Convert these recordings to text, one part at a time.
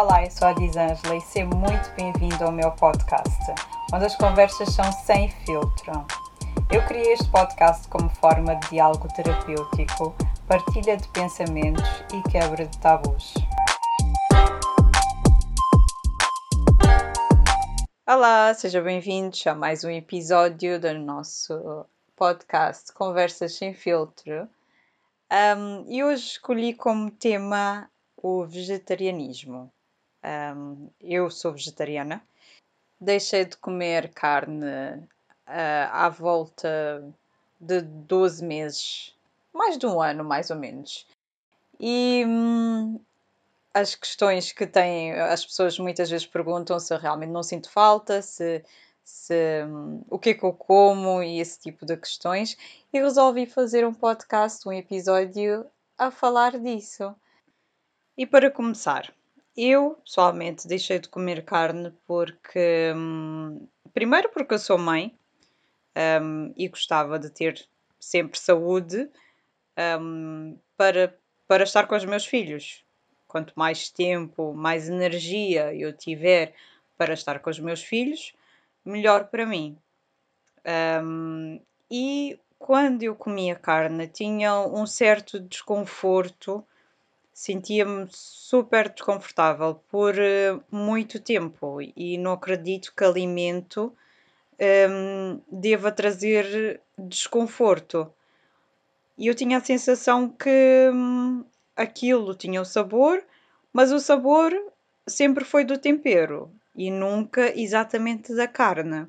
Olá, eu sou a Disângela e seja muito bem-vindo ao meu podcast, onde as conversas são sem filtro. Eu criei este podcast como forma de diálogo terapêutico, partilha de pensamentos e quebra de tabus. Olá, sejam bem-vindos a mais um episódio do nosso podcast Conversas Sem Filtro. Um, e hoje escolhi como tema o vegetarianismo. Um, eu sou vegetariana, deixei de comer carne uh, à volta de 12 meses, mais de um ano mais ou menos. E hum, as questões que têm, as pessoas muitas vezes perguntam se realmente não sinto falta, se, se hum, o que é que eu como e esse tipo de questões. E resolvi fazer um podcast, um episódio a falar disso. E para começar, eu pessoalmente deixei de comer carne porque. Hum, primeiro, porque eu sou mãe um, e gostava de ter sempre saúde um, para, para estar com os meus filhos. Quanto mais tempo, mais energia eu tiver para estar com os meus filhos, melhor para mim. E quando eu comia carne, tinha um certo desconforto sentia-me super desconfortável por uh, muito tempo e não acredito que alimento um, deva trazer desconforto. E eu tinha a sensação que um, aquilo tinha o sabor, mas o sabor sempre foi do tempero e nunca exatamente da carne.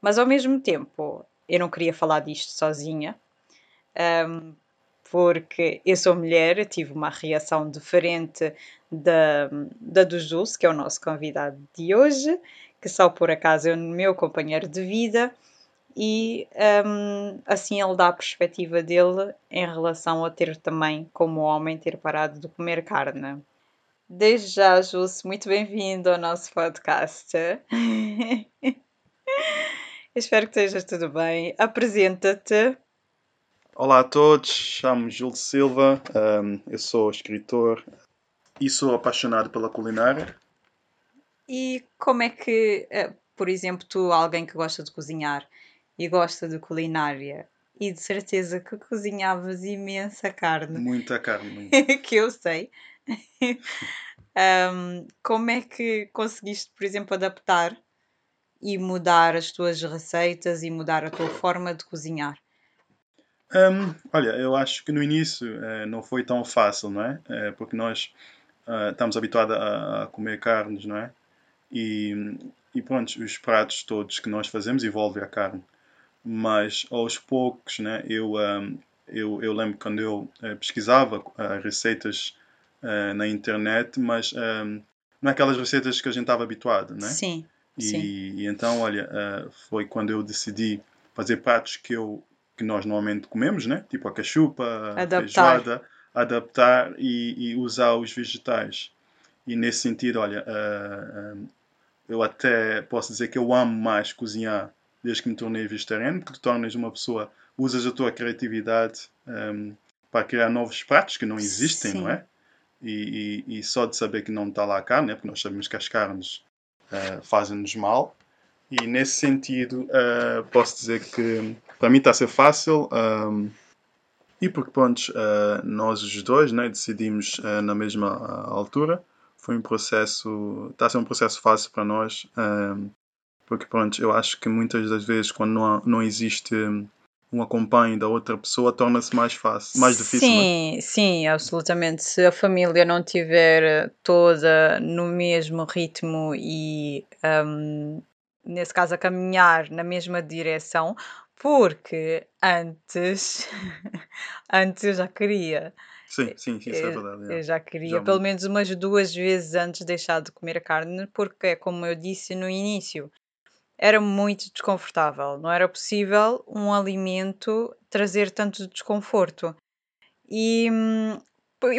Mas ao mesmo tempo, eu não queria falar disto sozinha, um, porque eu sou mulher, tive uma reação diferente da, da do Jules, que é o nosso convidado de hoje, que só por acaso é o meu companheiro de vida, e um, assim ele dá a perspectiva dele em relação a ter também, como homem, ter parado de comer carne. Desde já, Jules, muito bem-vindo ao nosso podcast. Espero que estejas tudo bem. Apresenta-te. Olá a todos, chamo-me Júlio Silva, um, eu sou escritor e sou apaixonado pela culinária. E como é que, eh, por exemplo, tu, alguém que gosta de cozinhar e gosta de culinária, e de certeza que cozinhavas imensa carne. Muita carne, que eu sei. um, como é que conseguiste, por exemplo, adaptar e mudar as tuas receitas e mudar a tua forma de cozinhar? Um, olha, eu acho que no início uh, não foi tão fácil, não é? Uh, porque nós uh, estamos habituados a, a, comer carnes, não é? E, e pronto, os pratos todos que nós fazemos envolvem a carne. Mas aos poucos, né, eu, um, eu, eu lembro quando eu pesquisava receitas na internet, mas um, não é aquelas receitas que a gente estava habituado, né? Sim. E, sim. e então, olha, foi quando eu decidi fazer pratos que eu que nós normalmente comemos, né? tipo a cachupa, a feijoada, adaptar e, e, usar os vegetais. E nesse sentido, olha, uh, uh, eu até posso dizer que eu amo mais cozinhar desde que me tornei vegetariano, porque tornas uma pessoa, usas a tua criatividade um, para criar novos pratos que não existem, Sim. não é? E, e, e, só de saber que não está lá a carne, né? porque nós sabemos que as carnes uh, fazem-nos mal, e nesse sentido, uh, posso dizer que para mim está a ser fácil. Um, ehm, e porque, pronto, uh, nós os dois né, decidimos uh, na mesma altura. Foi um processo, está a ser um processo fácil para nós. Um, ehm, porque, pronto, eu acho que muitas das vezes, quando não, não existe um acompanho da outra pessoa torna-se mais fácil, mais difícil. É? Sim, é? sim, absolutamente. Se a família não tiver toda no mesmo ritmo e um, nesse caso, a caminhar na mesma direção, porque antes, antes eu já queria. Sim, sim, sim, isso é verdade. Eu já queria, já pelo menos umas duas vezes antes de deixar de comer carne, porque, é como eu disse no início, era muito desconfortável. Não era possível um alimento trazer tanto desconforto. E hum,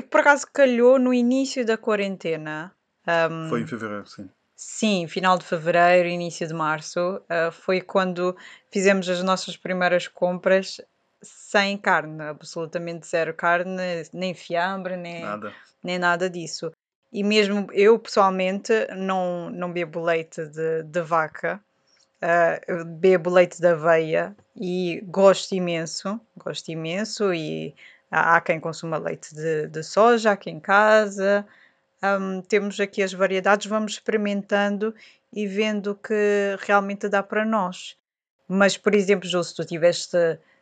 por acaso calhou no início da quarentena. Um, Foi em fevereiro, sim. Sim, final de fevereiro, início de março, uh, foi quando fizemos as nossas primeiras compras sem carne, absolutamente zero carne, nem fiambre, nem nada, nem nada disso. e mesmo eu pessoalmente não, não bebo leite de, de vaca, uh, bebo leite de aveia e gosto imenso, gosto imenso e há, há quem consuma leite de, de soja aqui em casa. Um, temos aqui as variedades, vamos experimentando e vendo que realmente dá para nós. Mas, por exemplo, Jô, se tu tiveste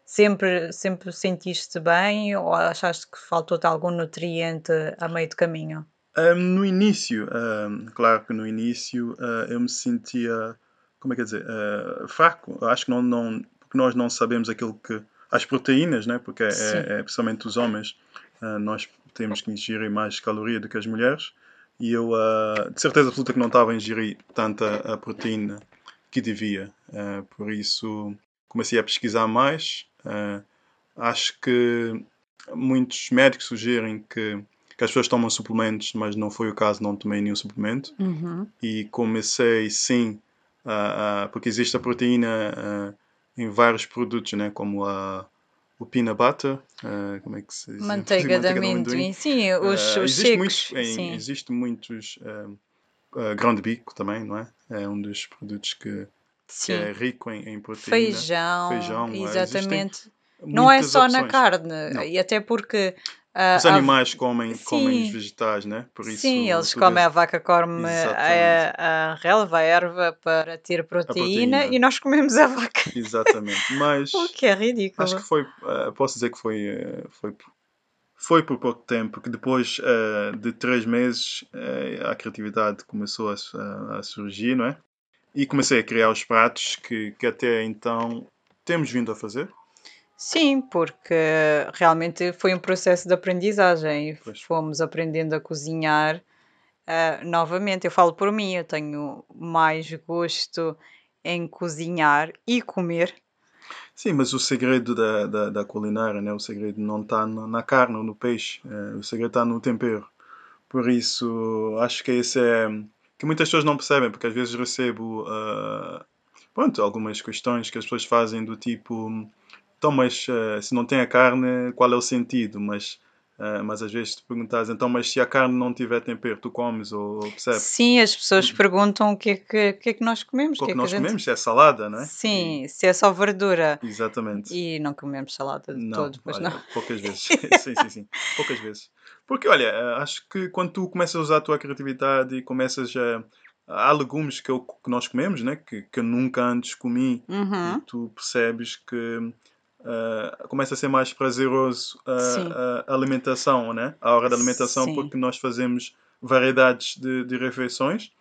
sempre, sempre sentiste bem ou achaste que faltou-te algum nutriente a meio do caminho? Um, no início, um, claro que no início uh, eu me sentia, como é que é dizer, uh, fraco. Acho que não, não, porque nós não sabemos aquilo que. As proteínas, né? porque é, é, é principalmente os homens, nós temos que ingerir mais caloria do que as mulheres. E eu, de certeza absoluta, que não estava a ingerir tanta a proteína que devia. por isso, comecei a pesquisar mais. acho que muitos médicos sugerem que que as pessoas tomam suplementos, mas não foi o caso, não tomei nenhum suplemento. Uhum. E comecei sim, uh, porque existe a proteína em vários produtos, né, como a o peanut butter, uh, como é que se diz? Manteiga, Manteiga de amendoim. Sim, os, uh, os existe, muitos, em, sim. existe muitos uh, grão de bico também, não é? É um dos produtos que, que é rico em, em proteína. Feijão, Feijão exatamente. Não é só opções. na carne, não. e até porque Uh, Os animais a... comem, comem os vegetais, né? Por isso, Sim, eles comem, a vaca come a, a, relva, a erva para ter proteína, proteína, e nós comemos a vaca. Exatamente, mas... o que é ridículo. Acho que foi, uh, posso dizer que foi, uh, foi, foi por pouco tempo, porque depois de três meses a criatividade começou a, a, surgir, não é? E comecei a criar os pratos que, que até então temos vindo a fazer. Sim, porque realmente foi um processo de aprendizagem. Pois. Fomos aprendendo a cozinhar. ah, novamente, eu falo por mim, eu tenho mais gosto em cozinhar e comer. Sim, mas o segredo da, da, da culinária, né? o segredo não está na carne ou no peixe, é, o segredo está no tempero. Por isso, acho que esse é que muitas pessoas não percebem, porque às vezes recebo ah, pronto, algumas questões que as pessoas fazem do tipo então, mas uh, se não tem a carne, qual é o sentido? Mas, uh, mas às vezes tu perguntas, então, mas se a carne não tiver tempero, tu comes ou, percebes? Sim, as pessoas perguntam o que é que, que, é que nós comemos. O que, é que nós gente... comemos? Se é salada, não é? Sim, e... se é só verdura. Exatamente. E não comemos salada de não, todo, pois olha, não? Poucas vezes. sim, sim, sim. Poucas vezes. Porque, olha, eh, acho que quando tu começas a usar a tua criatividade e começas a há legumes que, eu, que nós comemos, né? que, que eu nunca antes comi, uhum. e tu percebes que uh, começa a ser mais prazeroso a, a, alimentação, né? a hora da alimentação, Sim. porque nós fazemos variedades de, de refeições,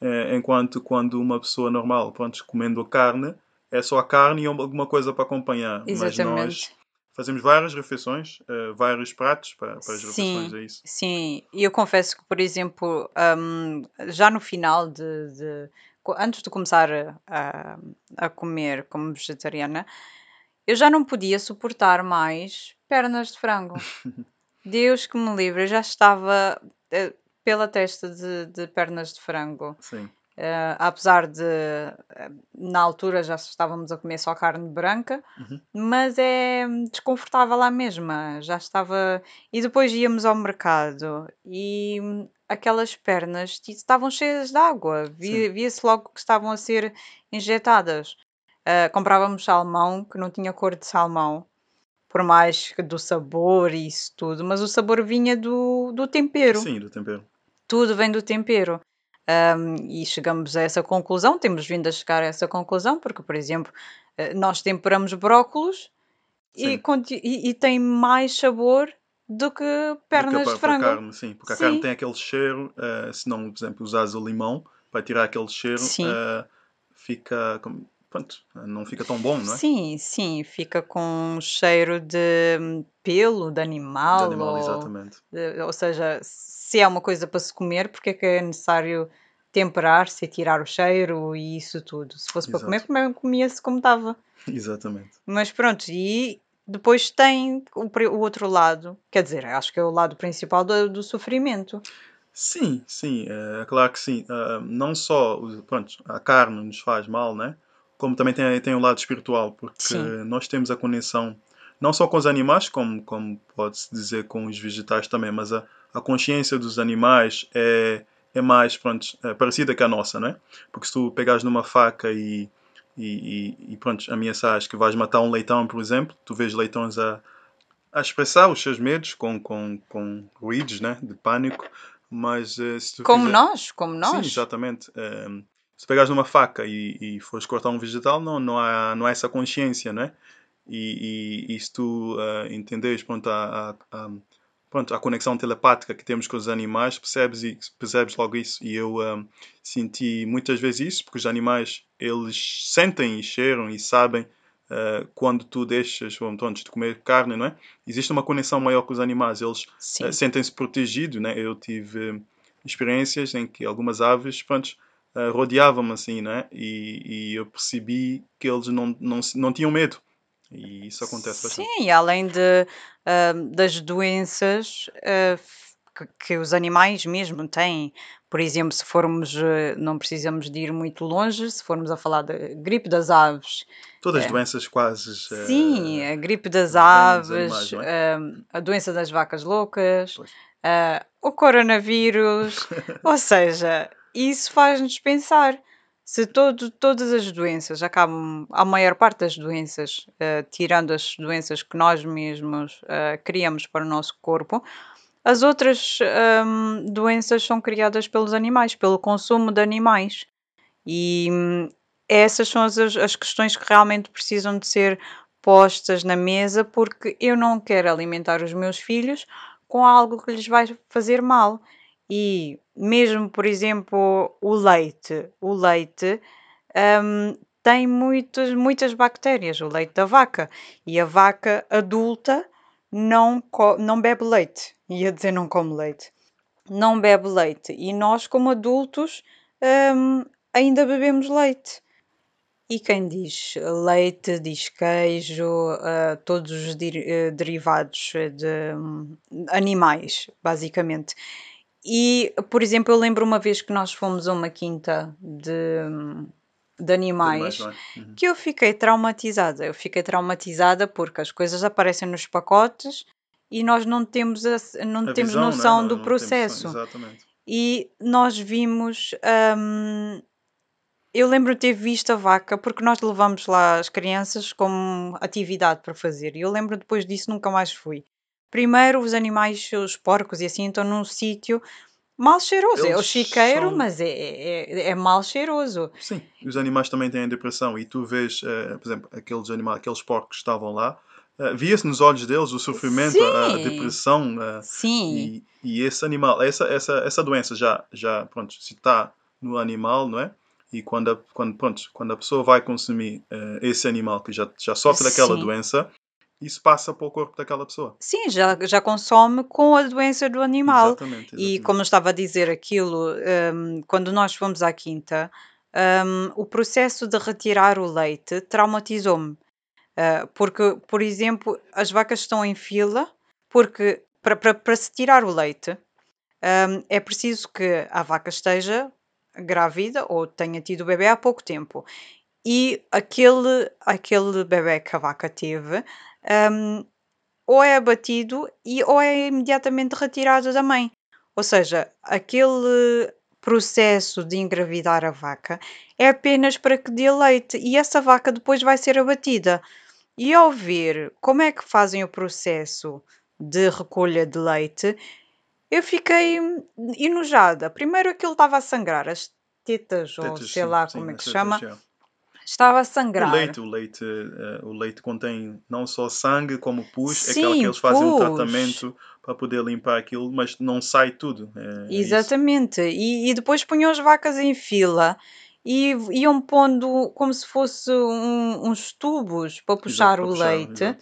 uh, enquanto quando uma pessoa normal, pronto, comendo carne, é só a carne e alguma coisa para acompanhar. Exatamente. Mas nós fazemos várias refeições, uh, vários pratos para, para as sim, refeições, é isso? Sim, e eu confesso que, por exemplo, um, já no final de, de, antes de começar a, a comer como vegetariana, eu já não podia suportar mais pernas de frango. Deus que me livre, eu já estava uh, pela testa de, de, pernas de frango. Sim. Uh, apesar de uh, na altura já estávamos a comer só carne branca, uhum. mas é desconfortável lá mesma. Já estava. E depois íamos ao mercado e aquelas pernas estavam cheias de água, via-se logo que estavam a ser injetadas. Uh, comprávamos salmão que não tinha cor de salmão, por mais que do sabor e isso tudo, mas o sabor vinha do, do tempero. Sim, do tempero. Tudo vem do tempero. Um, e chegamos a essa conclusão, temos vindo a chegar a essa conclusão, porque, por exemplo, ah, nós temperamos brócolos e, e, e, tem mais sabor do que pernas do que a, de frango. carne, sim, porque sim. a carne tem aquele cheiro, uh, se não, por exemplo, usares o limão para tirar aquele cheiro, uh, fica pronto, não fica tão bom, não é? Sim, sim, fica com cheiro de hum, pelo de animal. De animal, ou, exatamente. De, ou seja, se é uma coisa para se comer, porque é que é necessário temperar-se e tirar o cheiro e isso tudo? Se fosse Exato. para comer, comia-se como estava. Exatamente. Mas pronto, e depois tem o, o, outro lado, quer dizer, acho que é o lado principal do, do sofrimento. Sim, sim, é claro que sim. Uh, não só pronto, a carne nos faz mal, né? Como também tem, tem um lado espiritual, porque Sim. nós temos a conexão não só com os animais, como, como pode-se dizer com os vegetais também, mas a, a consciência dos animais é, é mais pronto, é parecida com a nossa, não é? Porque se tu pegares numa faca e, e, e, e pronto, ameaçares que vais matar um leitão, por exemplo, tu vês leitões a, a expressar os seus medos com, com, com ruídos né, de pânico, mas uh, se tu Como fizer... nós, como nós. Sim, exatamente. Uh, se pegares numa faca e, e fores cortar um vegetal, não, não, há, não há essa consciência, né? E, e, e se tu uh, entenderes pronto, a, a, a, pronto, a conexão telepática que temos com os animais, percebes, percebes logo isso. E eu um, senti muitas vezes isso, porque os animais, eles sentem e cheiram e sabem uh, quando tu deixas, antes de comer carne, não é? Existe uma conexão maior com os animais, eles uh, sentem-se protegidos, né? Eu tive uh, experiências em que algumas aves, pronto, uh, rodeavam-me assim, né? E, e eu percebi que eles não, não, não tinham medo. E isso acontece bastante. Sim, além de, uh, das doenças uh, que, que, os animais mesmo têm. Por exemplo, se formos, não precisamos de ir muito longe, se formos a falar da gripe das aves. Todas as doenças quase. Sim, a gripe das aves, animais, é? a doença das vacas loucas, o coronavírus. ou seja, isso faz-nos pensar se todo, todas as doenças acabam, a maior parte das doenças, uh, tirando as doenças que nós mesmos uh, criamos para o nosso corpo, as outras um, ehm, doenças são criadas pelos animais, pelo consumo de animais. E um, essas são as, as questões que realmente precisam de ser postas na mesa, porque eu não quero alimentar os meus filhos com algo que lhes vai fazer mal. E mesmo, por exemplo, o leite, o leite hum, tem muitas, muitas bactérias, o leite da vaca. E a vaca adulta não, não bebe leite. Ia dizer não come leite. Não bebe leite. E nós, como adultos, hum, ainda bebemos leite. E quem diz leite, diz queijo, uh, todos os uh, derivados de um, animais, basicamente. E, por exemplo, eu lembro uma vez que nós fomos a uma quinta de, de animais é? uhum. que eu fiquei traumatizada. Eu fiquei traumatizada porque as coisas aparecem nos pacotes e nós não temos, a, não a temos visão, noção né? do não, processo. exatamente. E nós vimos. Hum, eu lembro de ter visto a vaca porque nós levamos lá as crianças como atividade para fazer. E eu lembro depois disso nunca mais fui. Primeiro, os animais, os porcos e assim, estão num sítio mal cheiroso. é o chiqueiro, são... mas é, é, é mal cheiroso. Sim, os animais também têm depressão. E tu vês, uh, por exemplo, aqueles animais, aqueles porcos que estavam lá, uh, via-se nos olhos deles o sofrimento, a, a, depressão. Uh, Sim. E, e, esse animal, essa, essa, essa doença já, já pronto, se está no animal, não é? E quando a, quando, pronto, quando a pessoa vai consumir esse animal que já, já sofre daquela Sim. doença, isso passa para o corpo daquela pessoa. Sim, já, já consome com a doença do animal. Exatamente, exatamente. E como eu estava a dizer aquilo, um, quando nós fomos à quinta, um, o processo de retirar o leite traumatizou-me. Uh, porque, por exemplo, as vacas estão em fila, porque para, se tirar o leite um, é preciso que a vaca esteja grávida ou tenha tido o bebê há pouco tempo. E aquele, aquele bebê que a vaca teve um, ou é abatido e ou é imediatamente retirado da mãe. Ou seja, aquele processo de engravidar a vaca é apenas para que dê leite e essa vaca depois vai ser abatida. E ao ver como é que fazem o processo de recolha de leite, eu fiquei enojada. Primeiro aquilo estava a sangrar, as tetas, tetas ou sei sim, lá sim, como é que se chama, Estava a sangrar. O leite, o leite, uh, o leite contém não só sangue como pus, Sim, é aquela que eles fazem um tratamento para poder limpar aquilo, mas não sai tudo. É, é Exatamente. É e, e, depois punham as vacas em fila e iam pondo como se fosse um, uns tubos para puxar exato, o para leite.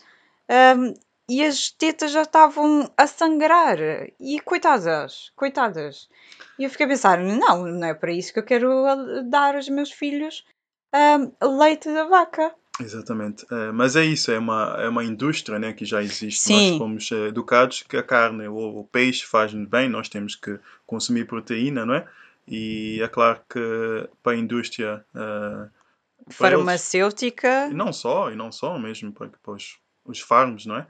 um, e as tetas já estavam a sangrar. E coitadas, coitadas. E eu fiquei a pensar: não, não é para isso que eu quero dar aos meus filhos leite da vaca. Exatamente. Uh, mas é isso, é uma, é uma indústria né, que já existe. Sim. Nós fomos uh, educados que a carne ou o peixe faz-nos bem, nós temos que consumir proteína, não é? E é claro que para a indústria uh, farmacêutica. Eles, e não só, e não só, mesmo para, para, os, os farms, não é?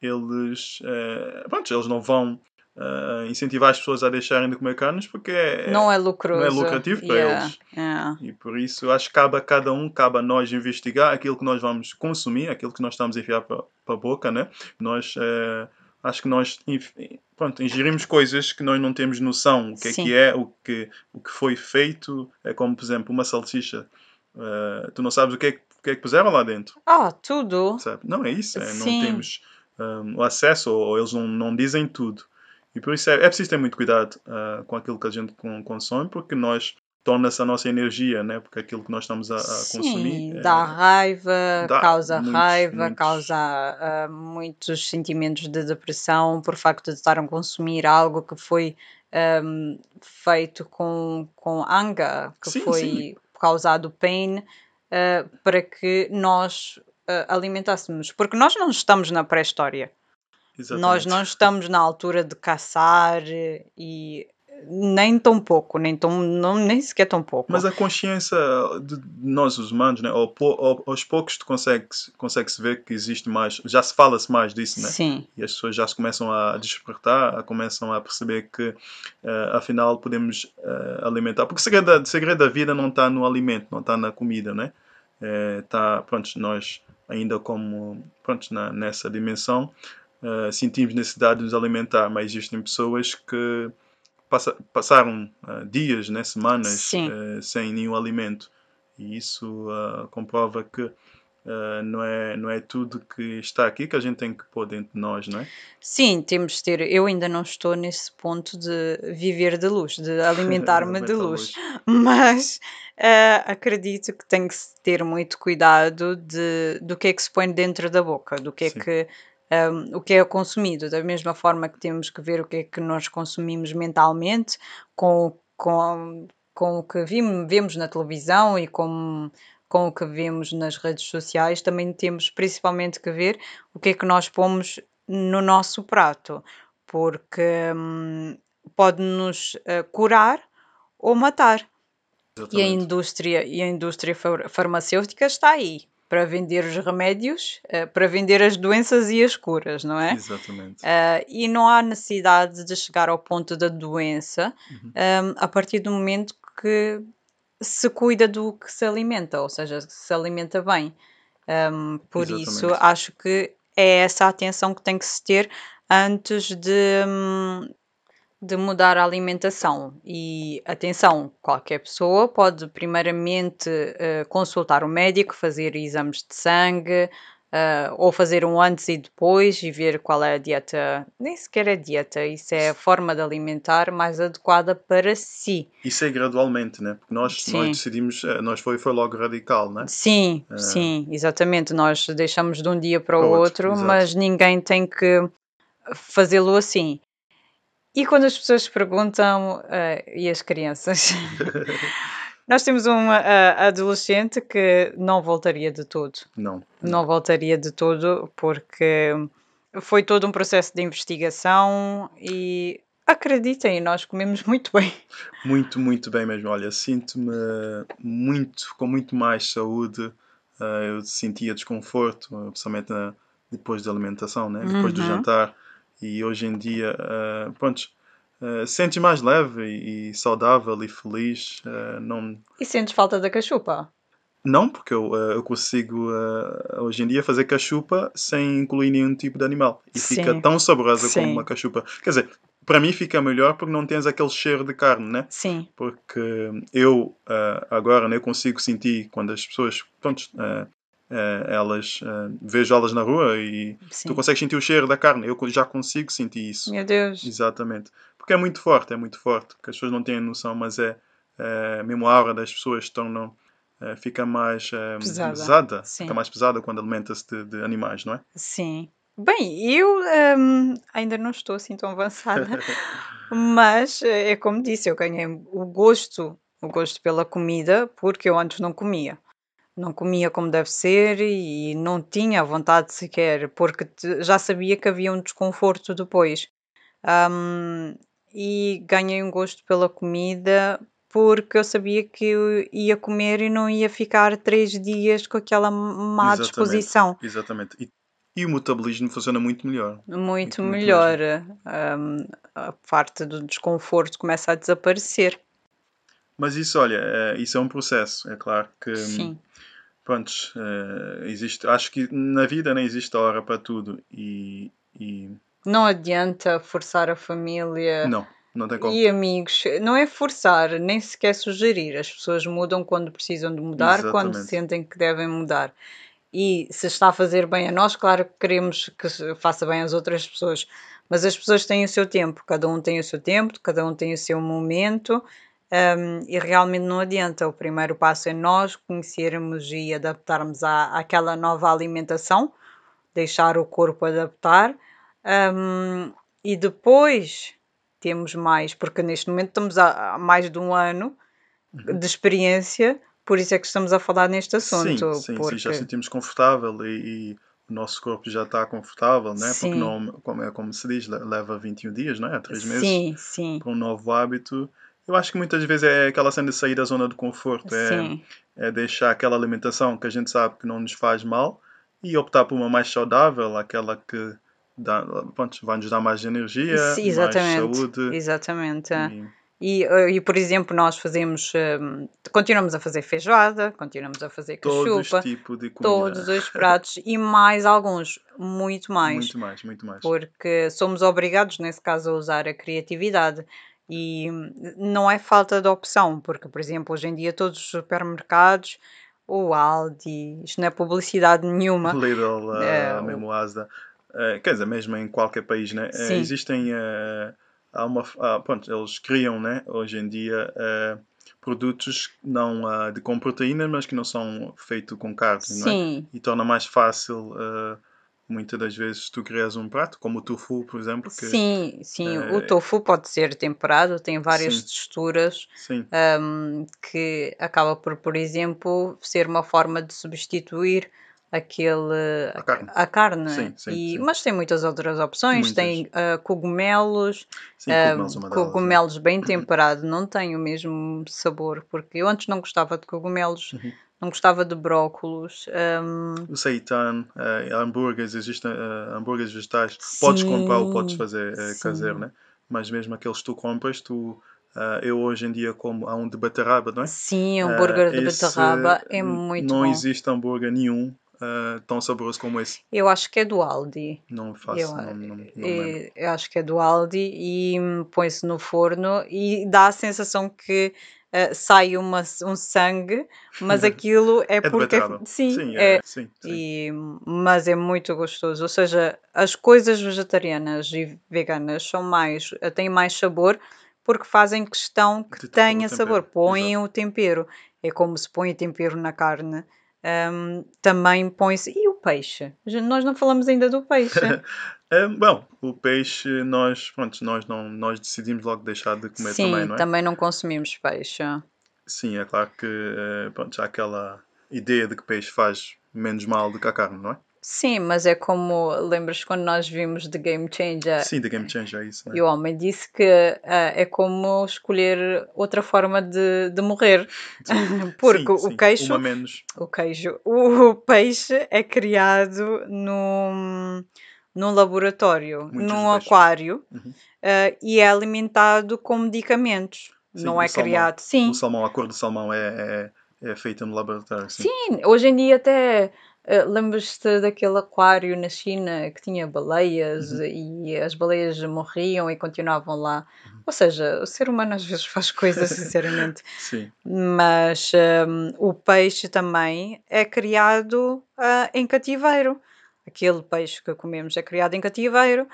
Eles, uh, pronto, eles não vão uh, incentivar as pessoas a deixarem de comer carnes porque é, não é lucroso. Não é lucrativo para yeah, eles. Yeah. E por isso acho que cabe a cada um, cabe a nós investigar aquilo que nós vamos consumir, aquilo que nós estamos a enfiar para, para a boca, né? Nós uh, acho que nós pronto, ingerimos coisas que nós não temos noção o que Sim. é que é, o que, o que foi feito. É como, por exemplo, uma salsicha. Uh, tu não sabes o que, é, o que é que puseram lá dentro. Ah, tudo. Sabe? Não é isso. É, não temos um, o acesso ou, ou, eles não, não dizem tudo. E por isso é, é preciso ter muito cuidado uh, com aquilo que a gente consome, porque nós torna-se a nossa energia, né? Porque aquilo que nós estamos a, a Sim, consumir. dá é, raiva, dá causa muitos, raiva, muitos... causa uh, muitos sentimentos de depressão por facto de estar a consumir algo que foi um, feito com, com anga, que sim, foi sim. causado pain, uh, para que nós uh, alimentássemos. Porque nós não estamos na pré-história. Nós não estamos na altura de caçar e nem tão pouco, nem, tão, não, nem sequer tão pouco. Mas a consciência de nós, os humanos, né? Ao, ao, aos poucos tu consegues, consegue-se ver que existe mais, já se fala-se mais disso, né? Sim. E as pessoas já se começam a despertar, começam a perceber que uh, afinal podemos uh, alimentar. Porque o segredo, o segredo da vida não está no alimento, não está na comida, né? Está, uh, pronto, nós ainda como, pronto, na, nessa dimensão uh, sentimos necessidade de nos alimentar, mas existem pessoas que passa, passaram uh, dias, né, semanas uh, sem nenhum alimento e isso comprova que não, é, não é tudo que está aqui que a gente tem que pôr dentro de nós, não é? Sim, temos de ter. Eu ainda não estou nesse ponto de viver de luz, de alimentar-me de luz, mas uh, acredito que tem que ter muito cuidado de, do que é que se põe dentro da boca, do que é Sim. que um, o que é consumido, da mesma forma que temos que ver o que é que nós consumimos mentalmente com, com, com o que vemos na televisão e com, com o que vemos nas redes sociais, também temos principalmente que ver o que é que nós pomos no nosso prato, porque hum, pode-nos uh, curar ou matar. Exatamente. E a indústria e a indústria farmacêutica está aí para vender os remédios, uh, para vender as doenças e as curas, não é? Exatamente. Uh, e não há necessidade de chegar ao ponto da doença uhum. um, ehm, a partir do momento que se cuida do que se alimenta, ou seja, se alimenta bem. Um, ehm, por Exatamente. isso, acho que é essa a atenção que tem que se ter antes de, hum, de mudar a alimentação. E atenção, qualquer pessoa pode primeiramente uh, consultar o médico, fazer exames de sangue, uh, ou fazer um antes e depois e ver qual é a dieta, nem sequer é dieta, isso é a forma de alimentar mais adequada para si. Isso é gradualmente, né? Porque nós, nós decidimos, eh, nós foi, foi logo radical, né? Sim, uh... sim, exatamente. Nós deixamos de um dia para o outro, outro mas ninguém tem que fazê-lo assim. E quando as pessoas perguntam, uh, e as crianças? Nós temos uma uh, adolescente que não voltaria de todo. Não. Não voltaria de todo porque foi todo um processo de investigação e acreditem, nós comemos muito bem. Muito, muito bem mesmo. Olha, sinto-me muito, com muito mais saúde. Uh, eu sentia desconforto, principalmente depois da alimentação, né? depois uhum. do jantar e hoje em dia, uh, pronto, uh, sentes mais leve e, saudável e feliz. Uh, não... E sentes falta da cachupa? Não, porque eu, eu consigo hoje em dia fazer cachupa sem incluir nenhum tipo de animal. E Sim. fica tão saborosa Sim. como uma cachupa. Quer dizer, para mim fica melhor porque não tens aquele cheiro de carne, né? Sim. Porque eu agora né, eu consigo sentir quando as pessoas pronto, Uh, elas uh, vejo elas na rua e Sim. tu consegues sentir o cheiro da carne. Eu já consigo sentir isso. Meu Deus. Exatamente. Porque é muito forte, é muito forte. Porque as pessoas não têm noção, mas é, é mesmo a aura das pessoas torna, é, fica mais pesada. pesada fica mais pesada quando alimenta-se de, de, animais, não é? Sim. Bem, eu um, ainda não estou assim tão avançada, mas é como disse, eu ganhei o gosto, o gosto pela comida porque eu antes não comia não comia como deve ser e não tinha vontade sequer, porque já sabia que havia um desconforto depois. Um, e ganhei um gosto pela comida porque eu sabia que eu ia comer e não ia ficar três dias com aquela má exatamente, disposição. Exatamente. E, e o metabolismo funciona muito melhor. Muito, muito melhor. Um, a parte do desconforto começa a desaparecer. Mas isso, olha, é, isso é um processo. É claro que. Sim. Pronto, é, existe, acho que na vida não existe hora para tudo e, e... Não adianta forçar a família. Não, não tem como. E amigos, não é forçar, nem sequer sugerir. As pessoas mudam quando precisam de mudar, Exatamente. quando sentem que devem mudar. E se está a fazer bem a nós, claro que queremos que faça bem às outras pessoas. Mas as pessoas têm o seu tempo, cada um tem o seu tempo, cada um tem o seu momento um, e realmente não adianta. O primeiro passo é nós conhecermos e adaptarmos à, àquela nova alimentação, deixar o corpo adaptar. Um, e depois temos mais, porque neste momento estamos há, mais de um ano uhum. de experiência, por isso é que estamos a falar neste assunto. Sim, sim, porque... sim já sentimos confortável e, e, o nosso corpo já está confortável, né? porque não, como, é, como se diz, leva 21 dias, não é? 3 meses sim, sim. para um novo hábito. Eu acho que muitas vezes é aquela cena de sair da zona de conforto, é, é deixar aquela alimentação que a gente sabe que não nos faz mal e optar por uma mais saudável, aquela que dá, pronto, vai nos dar mais energia, Sim, mais saúde. Exatamente. E, e, e, por exemplo, nós fazemos, um, continuamos a fazer feijoada, continuamos a fazer cachupa, tipo todos os pratos e mais alguns, muito mais. Muito mais, muito mais. Porque somos obrigados, nesse caso, a usar a criatividade. E não é falta de opção, porque, por exemplo, hoje em dia todos os supermercados, o Aldi, isto não é publicidade nenhuma. Lidl, uh, é, mesmo Asda, uh, quer dizer, mesmo em qualquer país, né? Uh, existem, há uma, pronto, eles criam, né, hoje em dia, produtos não de, com proteína, mas que não são feitos com carne, Sim. Não é? E torna mais fácil muitas das vezes tu crias um prato, como o tofu, por exemplo. Que, sim, sim. É... O tofu pode ser temperado, tem várias sim. texturas sim. Um, que acaba por, por exemplo, ser uma forma de substituir aquele a carne, a carne. Sim, sim, e, sim. mas tem muitas outras opções muitas. tem uh, cogumelos sim, cogumelos, uh, cogumelos bem temperados não tem o mesmo sabor porque eu antes não gostava de cogumelos uhum não gostava de brócolos. Um... O seitan, uh, hambúrgueres, existem uh, hambúrgueres vegetais. Sim, podes comprar ou podes fazer uh, caseiro, né? Mas mesmo aqueles que tu compras, tu, uh, eu hoje em dia como há um de beterraba, não é? Sim, hambúrguer de beterraba é muito não bom. Não existe hambúrguer nenhum Uh, tão saboroso como esse? Eu acho que é do Aldi. Não faço, eu, não, não, não eu acho que é do Aldi e põe-se no forno e dá a sensação que uh, sai uma, um sangue, mas aquilo é, é porque. Sim, sim, é, é sim, sim. E, mas é muito gostoso. Ou seja, as coisas vegetarianas e veganas são mais, eh, têm mais sabor porque fazem questão que tenha sabor, põem o tempero. É como se põe tempero na carne. Um, também põe-se. E o peixe? Nós não falamos ainda do peixe. É, bom, o peixe nós, pronto, nós não nós decidimos logo deixar de comer Sim, também, não é? também não consumimos peixe. Sim, é claro que eh, pronto, há aquela ideia de que peixe faz menos mal do que a carne, não é? Sim, mas é como lembras quando nós vimos The Game Changer? Sim, The Game Changer, é isso. Né? E o homem disse que uh, é como escolher outra forma de, de morrer. Porque sim, o queijo. Uma menos. O queijo. O peixe é criado num num laboratório, Muitos num aquário uhum. uh, e é alimentado com medicamentos. Sim, não é salmão, criado. Sim. O salmão, a cor do salmão é, é, é feita no laboratório. Sim. sim, hoje em dia até. Uh, Lembras-te daquele aquário na China que tinha baleias uhum. e as baleias morriam e continuavam lá? Uhum. Ou seja, o ser humano às vezes faz coisas, sinceramente. Sim. Mas um, o peixe também é criado uh, em cativeiro aquele peixe que comemos é criado em cativeiro,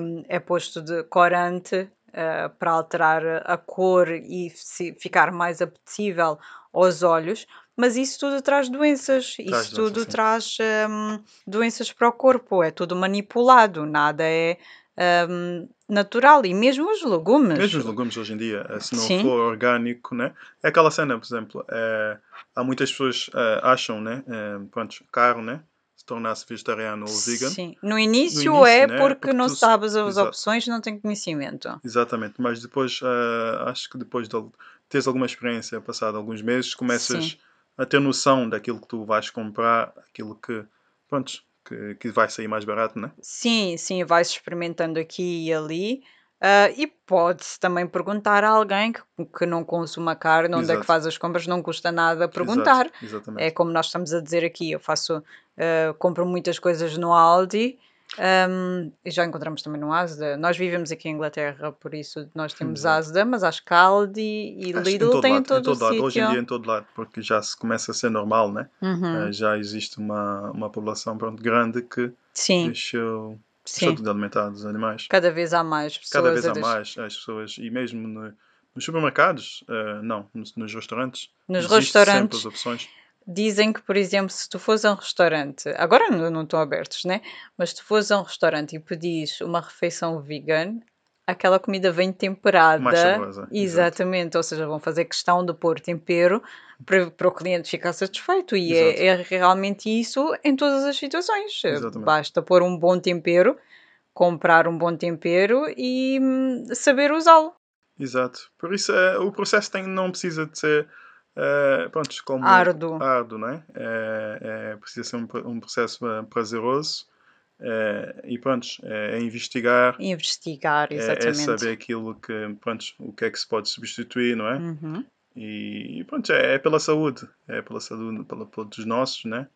um, é posto de corante uh, para alterar a cor e ficar mais apetecível aos olhos, mas isso tudo traz doenças, traz isso tudo doenças, traz um, doenças para o corpo, é tudo manipulado, nada é um, natural e mesmo os legumes. Mesmo os legumes hoje em dia, eh, se não Sim. for orgânico, né? É aquela cena, por exemplo, é, há muitas pessoas uh, acham, né? É, pronto, carne, né? Tornar-se vegetariano ou vegan. Sim, no início, no início é né? porque, porque, não tu, sabes as exato. opções, não tens conhecimento. Exatamente, mas depois, uh, acho que depois de teres alguma experiência, passado alguns meses, começas Sim. a ter noção daquilo que tu vais comprar, aquilo que, pronto, que, que vai sair mais barato, né? Sim, sim, vai-se experimentando aqui e ali. Uh, e pode-se também perguntar a alguém que, que não consuma carne, onde Exato. é que faz as compras, não custa nada perguntar. Exato, é como nós estamos a dizer aqui, eu faço, uh, compro muitas coisas no Aldi um, e já encontramos também no Asda. Nós vivemos aqui em Inglaterra, por isso nós temos Exato. Asda, mas acho que Aldi e acho Lidl têm em todo, em todo lado. Hoje em dia em todo lado, porque já se começa a ser normal, né? Uhum. Uh, já existe uma, uma população pronto, grande que Sim. deixou Sim. de alimentar os animais. Cada vez há mais pessoas. Cada vez há mais as pessoas, e mesmo no, nos supermercados, uh, não, nos, nos, restaurantes. Nos restaurantes. Sempre as opções. Dizem que, por exemplo, se tu fores a um restaurante, agora não, não estão abertos, né? Mas se tu fores a um restaurante e pedis uma refeição vegan, aquela comida vem temperada. Mais saborosa. Exatamente, exato. ou seja, vão fazer questão de pôr tempero para, para o cliente ficar satisfeito. E é, é, realmente isso em todas as situações. Exatamente. Basta pôr um bom tempero, comprar um bom tempero e hum, saber usá-lo. Exato. Por isso é, o processo tem, não precisa de ser é, pronto, como árduo. árduo não é? É, é? precisa ser um, um processo eh, prazeroso é, e pronto, é, é, investigar. Investigar, exatamente. É, é, saber aquilo que, pronto, o que é que se pode substituir, não é? Uhum. E, e pronto, é, é, pela saúde, é pela saúde pela, pela dos nossos, né?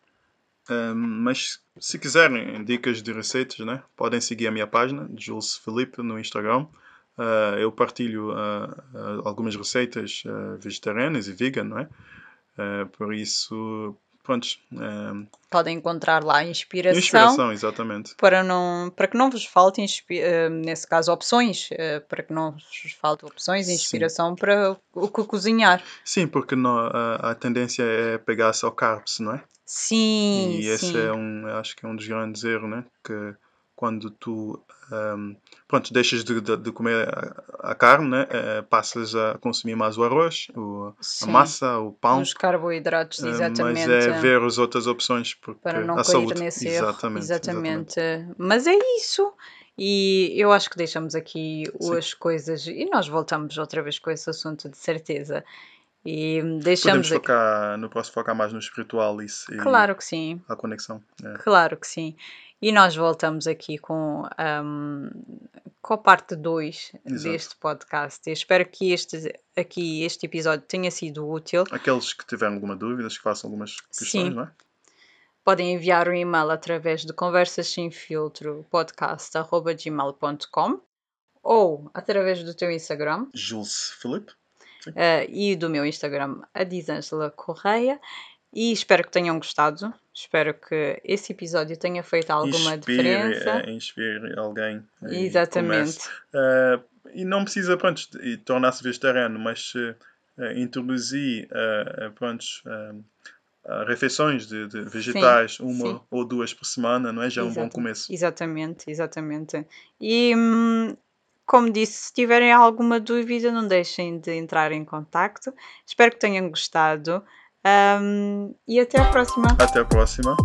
Um, mas se quiserem dicas de receitas, né? Podem seguir a minha página, Jules Felipe, no Instagram. Uh, eu partilho uh, uh, algumas receitas vegetarianas e vegan, não é? por isso, pronto. Podem encontrar lá inspiração. Inspiração, exatamente. Para, não, para que não vos falte, nesse caso, opções. para que não vos falte opções e inspiração Sim. para o que cozinhar. Sim, porque não, a, a tendência é pegar só carbs, não é? Sim, E esse é um, acho que é um dos grandes erros, né? Que quando tu um, pronto, deixas de, de, de comer a, a carne, né? Uh, passas a consumir mais o arroz, o, a massa, o pão. Os carboidratos, exatamente. mas é ver as outras opções porque para não a cair saúde. nesse. Exatamente, exatamente. exatamente. Mas é isso. E eu acho que deixamos aqui Sim. as coisas e nós voltamos outra vez com esse assunto de certeza. E deixamos Podemos focar, no próximo focar mais no espiritual e, claro que sim. a conexão. É. Claro que sim. E nós voltamos aqui com, um, com a parte 2 deste podcast. Eu espero que este, aqui, este episódio tenha sido útil. Aqueles que tiverem alguma dúvida, que façam algumas questões, Sim. não é? Podem enviar um e-mail através de conversas sem filtro podcast.gmail.com ou através do teu Instagram. Jules Felipe. Uh, e do meu Instagram, a Disângela Correia. E espero que tenham gostado. Espero que esse episódio tenha feito alguma inspire, diferença. É, inspire alguém. Exatamente. Uh, e não precisa, pronto, tornar-se vegetariano, mas uh, introduzir, uh, pronto, uh, refeições de, de vegetais, sim, uma sim. ou duas por semana, não é? Já é um bom começo. Exatamente, exatamente. E... Hum, como disse, se tiverem alguma dúvida, não deixem de entrar em contacto. Espero que tenham gostado. Um, e até a próxima. Até a próxima.